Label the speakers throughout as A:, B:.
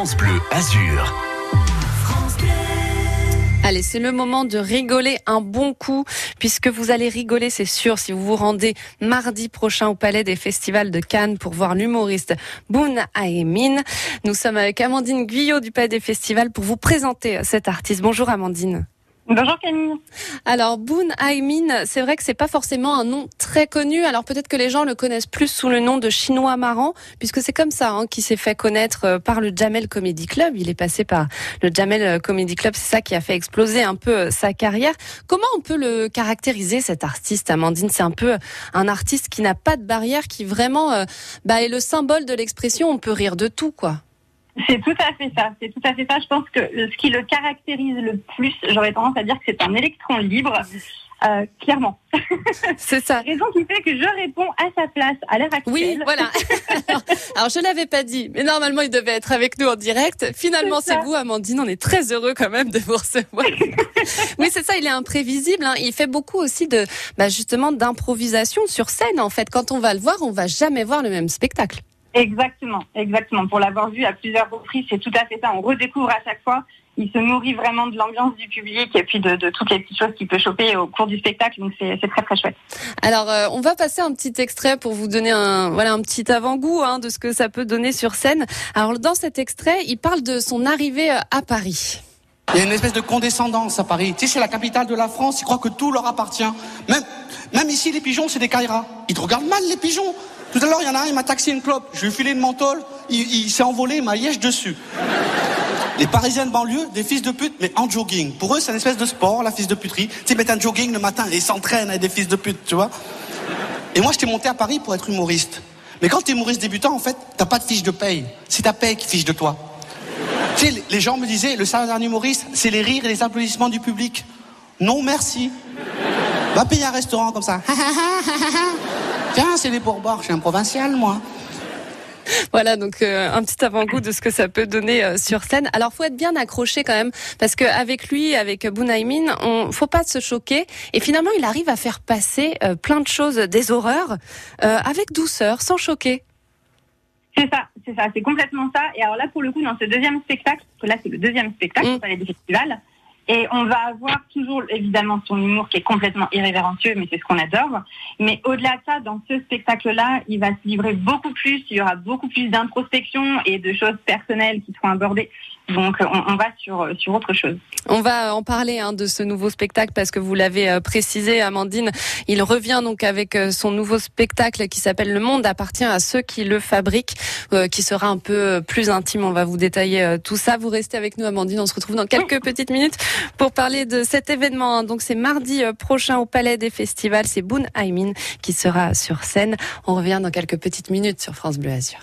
A: Bleu Azur.
B: Allez, c'est le moment de rigoler un bon coup, puisque vous allez rigoler, c'est sûr, si vous vous rendez mardi prochain au Palais des Festivals de Cannes pour voir l'humoriste Boone Aemin. Nous sommes avec Amandine Guyot du Palais des Festivals pour vous présenter cet artiste. Bonjour Amandine.
C: Bonjour Camille.
B: Alors Boone Aimin, c'est vrai que c'est pas forcément un nom très connu. Alors peut-être que les gens le connaissent plus sous le nom de Chinois marrant, puisque c'est comme ça hein, qu'il s'est fait connaître euh, par le Jamel Comedy Club. Il est passé par le Jamel euh, Comedy Club, c'est ça qui a fait exploser un peu euh, sa carrière. Comment on peut le caractériser cet artiste, Amandine? C'est un peu un artiste qui n'a pas de barrière, qui vraiment bah, est le symbole de l'expression. On peut rire de tout, quoi.
C: C'est tout à fait ça. C'est tout à fait ça. Je pense que ce qui le caractérise le plus, j'aurais tendance à dire que c'est un électron libre. Euh, clairement.
B: C'est ça.
C: Raison qui fait que je réponds à sa place à l'heure actuelle.
B: Oui, voilà. alors, je l'avais pas dit, mais normalement il devait être avec nous en direct. Finalement, c'est vous, Amandine. On est très heureux quand même de vous recevoir. oui, c'est ça. Il est imprévisible. Hein. Il fait beaucoup aussi de, bah, justement, d'improvisation sur scène. En fait, quand on va le voir, on va jamais voir le même spectacle.
C: Exactement, exactement. Pour l'avoir vu à plusieurs reprises, c'est tout à fait ça. On redécouvre à chaque fois. Il se nourrit vraiment de l'ambiance du public et puis de, toutes les petites choses qu'il peut choper au cours du spectacle. Donc c'est très très chouette.
B: Alors euh, on va passer un petit extrait pour vous donner un voilà un petit avant-goût hein, de ce que ça peut donner sur scène. Alors dans cet extrait, il parle de son arrivée euh, à Paris.
D: Il y a une espèce de condescendance à Paris. Tu sais, c'est la capitale de la France. Ils croient que tout leur appartient. Même, même ici, les pigeons, c'est des Kairas. Ils te regardent mal, les pigeons. Tout à l'heure, il y en a un, il m'a taxé une clope. Je lui ai filé une menthol, il, s'est envolé, il m'a liège dessus. Les Parisiens de banlieue, des fils de pute, mais en jogging. Pour eux, c'est une espèce de sport, la fils de puterie. Tu sais, un jogging le matin ils s'entraînent avec des fils de pute, tu vois. Et moi, j'étais monté à Paris pour être humoriste. Mais quand t'es humoriste débutant, en fait, t'as pas de fiche de paye. C'est ta paye qui fiche de toi. Tu sais, les gens me disaient, le salaire d'un humoriste, c'est les rires et les applaudissements du public. Non, merci. Va payer un restaurant comme ça. Tiens, c'est les pourboires, je suis un provincial, moi.
B: Voilà donc euh, un petit avant-goût de ce que ça peut donner euh, sur scène. Alors faut être bien accroché quand même parce qu'avec lui, avec Bunaimin, on faut pas se choquer et finalement il arrive à faire passer euh, plein de choses, des horreurs avec douceur, sans choquer.
C: C'est ça, c'est ça, c'est complètement ça. Et alors là pour le coup dans ce deuxième spectacle, parce que là c'est le deuxième spectacle mmh. des Festivals, et on va avoir toujours évidemment son humour qui est complètement irrévérencieux, mais c'est ce qu'on adore. Mais au-delà de ça, dans ce spectacle-là, il va se livrer beaucoup plus, il y aura beaucoup plus d'introspection et de choses personnelles qui seront abordées. Donc on, va sur, sur autre chose.
B: On va en parler hein, de ce nouveau spectacle parce que vous l'avez euh, précisé, Amandine. Il revient donc avec euh, son nouveau spectacle qui s'appelle Le Monde appartient à ceux qui le fabriquent, euh, qui sera un peu plus intime. On va vous détailler tout ça. Vous restez avec nous, Amandine. On se retrouve dans quelques petites minutes pour parler de cet événement. Hein. Donc c'est mardi euh, prochain au Palais des Festivals. C'est Boone Aimin qui sera sur scène. On revient dans quelques petites minutes sur France Bleu Azur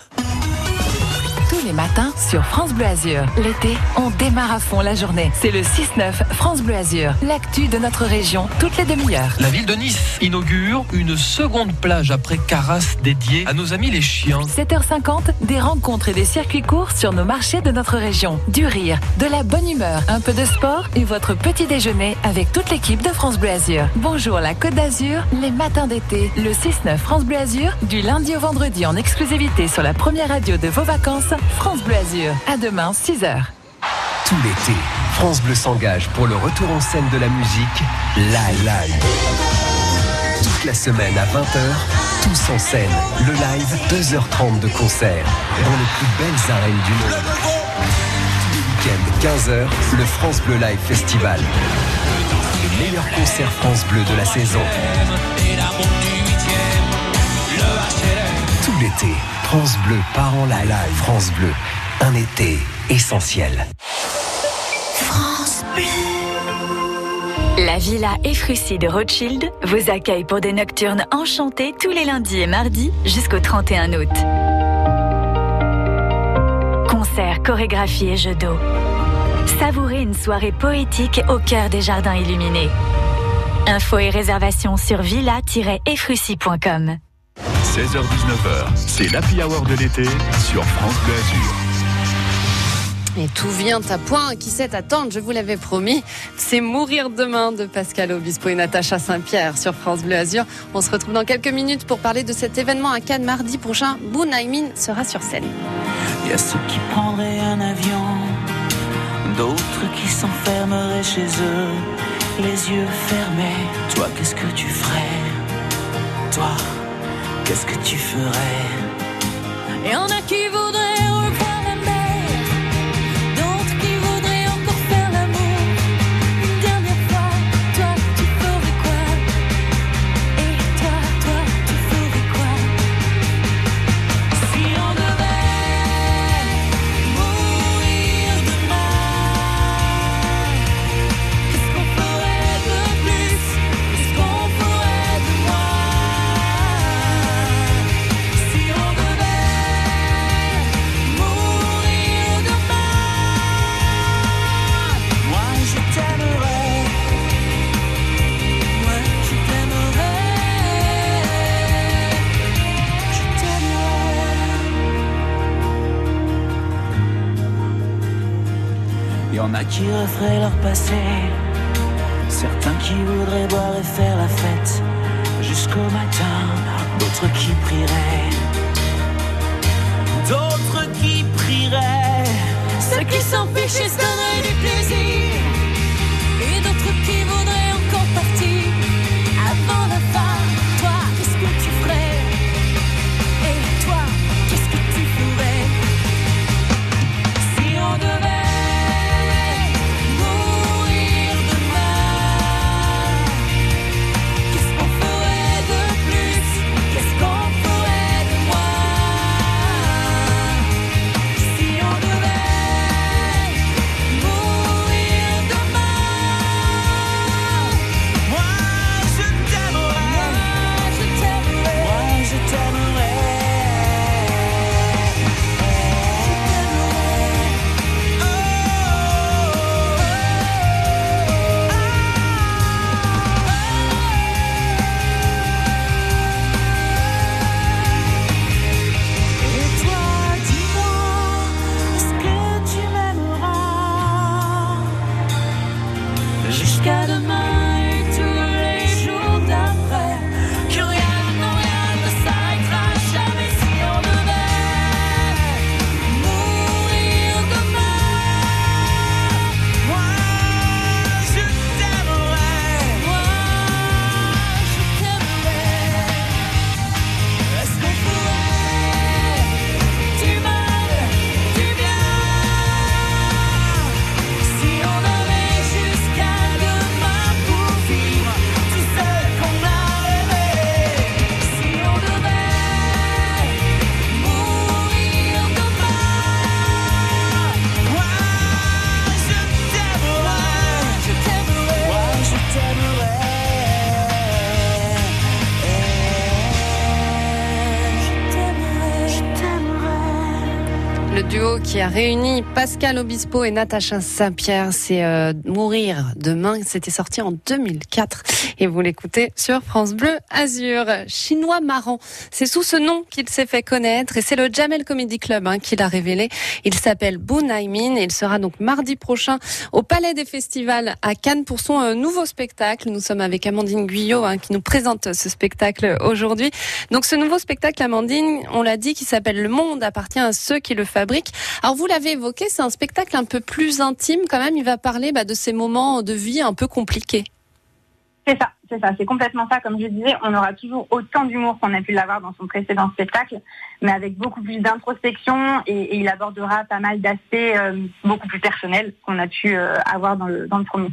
A: les matins sur France Bleu Azur. L'été, on démarre à fond la journée. C'est le 6-9 France Bleu Azur. L'actu de notre région, toutes les demi-heures.
E: La ville de Nice inaugure une seconde plage après Carras dédiée à nos amis les chiens.
A: 7h50, des rencontres et des circuits courts sur nos marchés de notre région. Du rire, de la bonne humeur, un peu de sport et votre petit déjeuner avec toute l'équipe de France Bleu Azur. Bonjour la Côte d'Azur, les matins d'été. Le 6-9 France Bleu Azur, du lundi au vendredi en exclusivité sur la première radio de vos vacances France Bleu Azur. À demain, 6h. Tout l'été, France Bleu s'engage pour le retour en scène de la musique Live Live. Toute la semaine à 20h, tous en scène. Le live, 2h30 de concert dans les plus belles arènes du monde. week-end, 15h, le France Bleu Live Festival. Les meilleurs concerts France Bleu de la saison. Tout l'été, France Bleu part en live. France Bleu, un été essentiel.
F: France Bleu. La Villa Efrussi de Rothschild vous accueille pour des nocturnes enchantées tous les lundis et mardis jusqu'au 31 août. Concerts, chorégraphies et jeux d'eau. Savourez une soirée poétique au cœur des jardins illuminés. Infos et réservations sur villa-efrussi.com.
G: 16h-19h, c'est l'happy hour de l'été sur France Bleu Azur.
B: Et tout vient à point, qui sait attendre, je vous l'avais promis. C'est Mourir demain de Pascal Obispo et Natacha Saint-Pierre sur France Bleu Azur. On se retrouve dans quelques minutes pour parler de cet événement à Cannes mardi prochain. Bou Naimin sera sur scène.
H: Il y a ceux qui prendraient un avion, d'autres qui s'enfermeraient chez eux, les yeux fermés. Toi, qu'est-ce que tu ferais Toi, qu'est-ce que tu ferais?
I: Et en a qui voudraient
H: y en a qui referaient leur passé, certains qui voudraient boire et faire la fête jusqu'au matin, d'autres qui prieraient, d'autres qui prieraient.
I: Ceux qui s'en fichent se donneraient du plaisir qui a
B: réuni Pascal Obispo et Natacha Saint-Pierre, c'est euh, Mourir demain. C'était sorti en 2004 et vous l'écoutez sur France Bleu Azur. Chinois marrant, c'est sous ce nom qu'il s'est fait connaître et c'est le Jamel Comedy Club hein, qui l'a révélé. Il s'appelle Boo Naimin et il sera donc mardi prochain au Palais des Festivals à Cannes pour son euh, nouveau spectacle. Nous sommes avec Amandine Guyot hein, qui nous présente ce spectacle aujourd'hui. Donc ce nouveau spectacle, Amandine, on l'a dit, qui s'appelle Le Monde appartient à ceux qui le fabriquent. Alors vous l'avez évoqué, c'est un spectacle un peu plus intime quand même. Il va parler bah, de ces moments de vie un peu compliqués.
C: C'est ça, c'est ça, c'est complètement ça. Comme je disais, on aura toujours autant d'humour qu'on a pu l'avoir dans son précédent spectacle, mais avec beaucoup plus d'introspection et, il abordera pas mal d'aspects euh, beaucoup plus personnels qu'on a pu euh, avoir dans le, premier.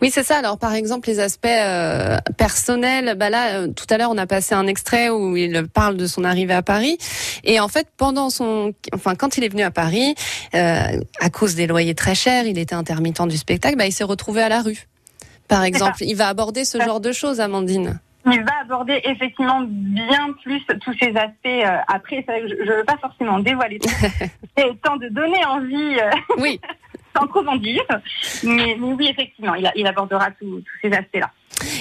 B: Oui, c'est ça. Alors, par exemple, les aspects euh, personnels. Bah là, tout à l'heure, on a passé un extrait où il parle de son arrivée à Paris. Et en fait, pendant son, enfin, quand il est venu à Paris, à cause des loyers très chers, il était intermittent du spectacle. Bah, il s'est retrouvé à la rue. Par exemple, il va aborder ce genre de choses, Amandine.
C: Il va aborder effectivement bien plus tous ces aspects. euh, après, c'est vrai que je ne veux pas forcément dévoiler tout. C'est temps de donner envie. euh,
B: Oui.
C: sans trop en dire. Mais, mais oui, effectivement, il, a- il abordera tous tous ces aspects-là.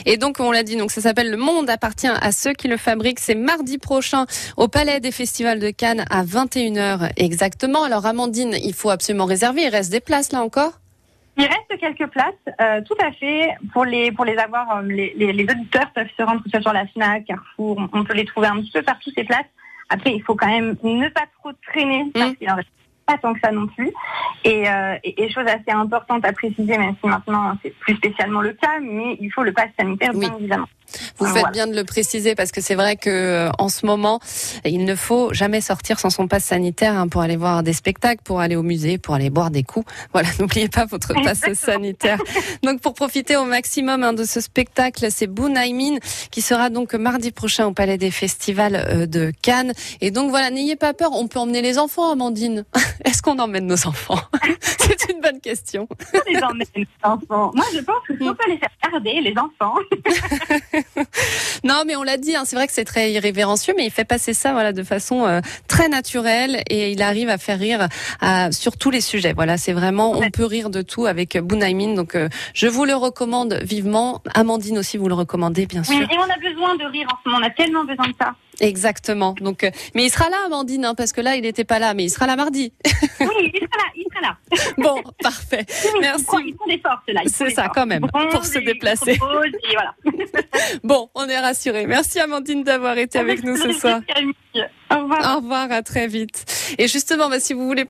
B: Et donc, on l'a dit, donc ça s'appelle Le Monde appartient à ceux qui le fabriquent. C'est mardi prochain au Palais des Festivals de Cannes à 21h exactement. Alors, Amandine, il faut absolument réserver. Il reste des places là encore?
C: Il reste quelques places, euh, tout à fait. Pour les, pour les avoir, euh, les, les, les auditeurs peuvent se rendre que ce soit sur la FNAC, Carrefour, on, peut les trouver un petit peu partout ces places. Après, il faut quand même ne pas trop traîner parce qu'il en reste pas tant que ça non plus. Et, euh, et, et chose assez importante à préciser, même si maintenant c'est plus spécialement le cas, mais il faut le pass sanitaire,
B: Oui.
C: bien évidemment.
B: Vous
C: Ah,
B: faites
C: voilà.
B: bien de le préciser parce que c'est vrai que euh, en ce moment, il ne faut jamais sortir sans son passe sanitaire hein, pour aller voir des spectacles, pour aller au musée, pour aller boire des coups. Voilà, n'oubliez pas votre passe sanitaire. Donc pour profiter au maximum hein, de ce spectacle, c'est Bunaimin qui sera donc mardi prochain au Palais des Festivals euh, de Cannes. Et donc voilà, n'ayez pas peur, on peut emmener les enfants, Amandine. Est-ce qu'on emmène nos enfants? C'est une bonne question.
C: les emmène, les enfants. Moi, je pense qu'il faut pas les faire garder, les enfants.
B: Non, mais on l'a dit, hein, c'est vrai que c'est très irrévérencieux, mais il fait passer ça voilà de façon euh, très naturelle et il arrive à faire rire à- sur tous les sujets. Voilà, c'est vraiment, on peut rire de tout avec Bunaimin. Donc, euh, je vous le recommande vivement. Amandine aussi, vous le recommandez, bien
C: Oui,
B: sûr.
C: et on a besoin de rire en ce moment. On a tellement besoin de ça.
B: Exactement. Donc, euh, mais il sera là, Amandine, hein, parce que là, il n'était pas là, mais il sera là mardi.
C: Oui, il sera là, il sera là.
B: Bon, parfait.
C: Oui,
B: Merci.
C: Ils font, ils font des forces, là.
B: C'est ça,
C: forces.
B: quand même, pour se déplacer.
C: voilà.
B: Bon, on est rassurés. Merci, Amandine, d'avoir été avec nous ce soir.
C: Au revoir.
B: Au revoir, à très vite. Et justement, bah, si vous voulez